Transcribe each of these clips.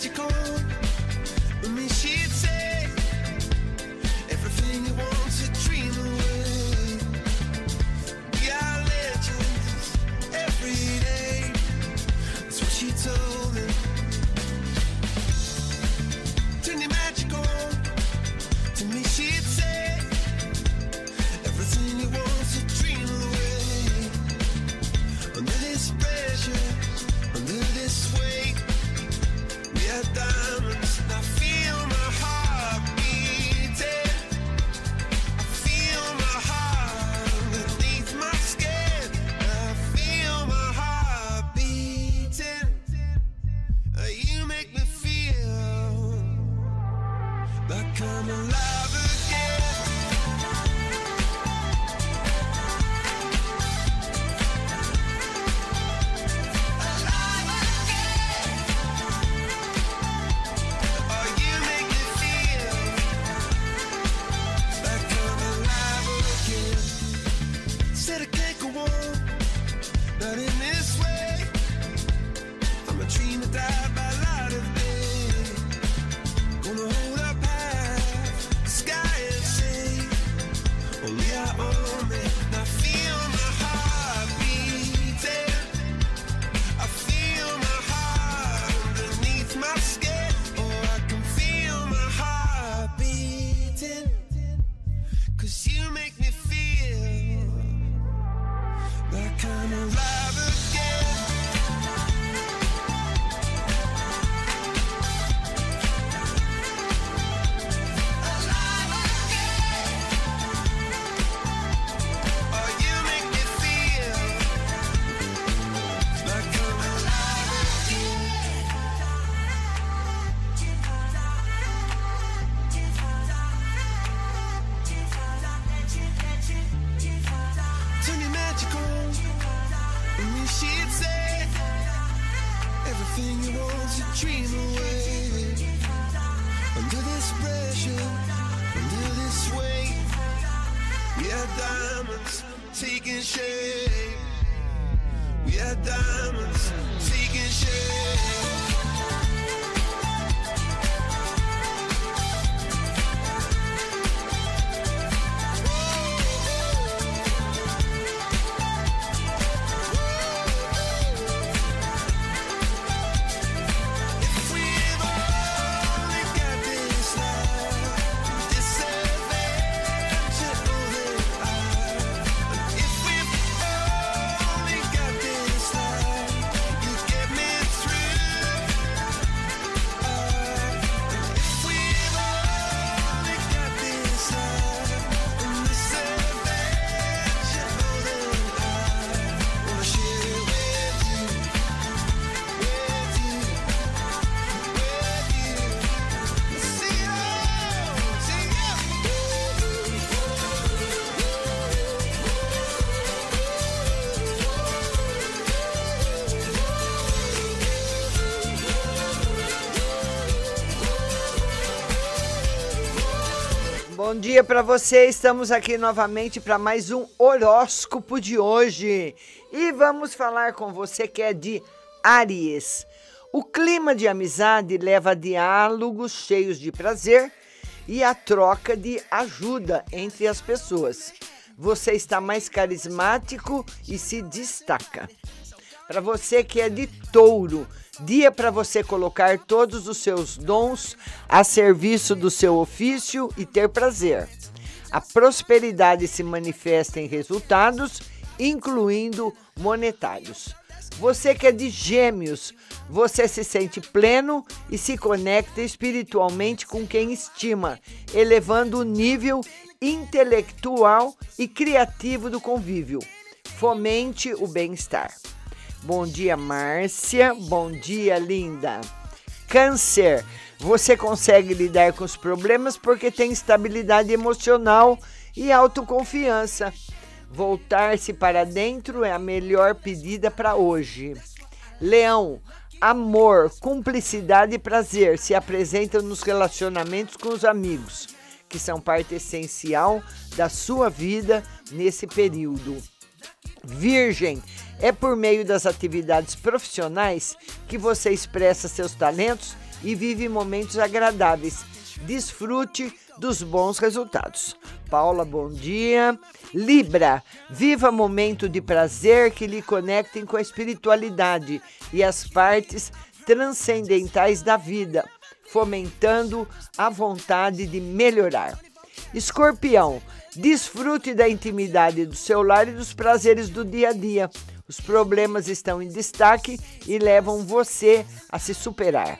turn your magic me, she'd say everything you want to dream away. We are legends every day. That's what she told That kind of life And she'd say everything you want to dream away. Under this pressure, under this weight, we are diamonds taking shape. We are diamonds taking shape. Bom dia para você. Estamos aqui novamente para mais um horóscopo de hoje. E vamos falar com você que é de Áries. O clima de amizade leva a diálogos cheios de prazer e a troca de ajuda entre as pessoas. Você está mais carismático e se destaca. Para você que é de touro, dia para você colocar todos os seus dons a serviço do seu ofício e ter prazer. A prosperidade se manifesta em resultados, incluindo monetários. Você que é de gêmeos, você se sente pleno e se conecta espiritualmente com quem estima, elevando o nível intelectual e criativo do convívio. Fomente o bem-estar. Bom dia, Márcia. Bom dia, linda. Câncer, você consegue lidar com os problemas porque tem estabilidade emocional e autoconfiança. Voltar-se para dentro é a melhor pedida para hoje. Leão, amor, cumplicidade e prazer se apresentam nos relacionamentos com os amigos, que são parte essencial da sua vida nesse período. Virgem, é por meio das atividades profissionais que você expressa seus talentos e vive momentos agradáveis. Desfrute dos bons resultados. Paula, bom dia. Libra, viva momento de prazer que lhe conectem com a espiritualidade e as partes transcendentais da vida, fomentando a vontade de melhorar. Escorpião, desfrute da intimidade do seu lar e dos prazeres do dia a dia. Os problemas estão em destaque e levam você a se superar.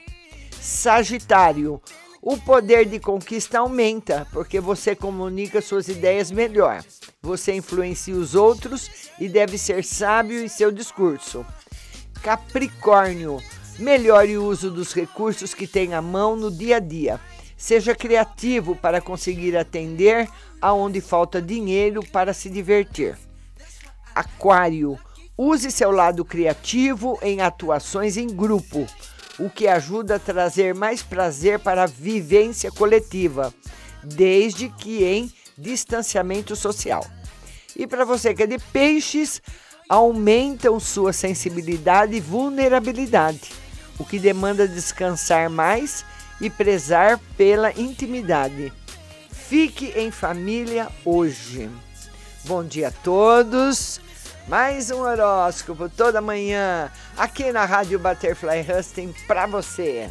Sagitário, o poder de conquista aumenta porque você comunica suas ideias melhor. Você influencia os outros e deve ser sábio em seu discurso. Capricórnio, melhore o uso dos recursos que tem à mão no dia a dia. Seja criativo para conseguir atender aonde falta dinheiro para se divertir. Aquário, use seu lado criativo em atuações em grupo, o que ajuda a trazer mais prazer para a vivência coletiva, desde que em distanciamento social. E para você que é de peixes, aumentam sua sensibilidade e vulnerabilidade, o que demanda descansar mais e prezar pela intimidade. Fique em família hoje. Bom dia a todos. Mais um horóscopo toda manhã aqui na Rádio Butterfly Husting para você.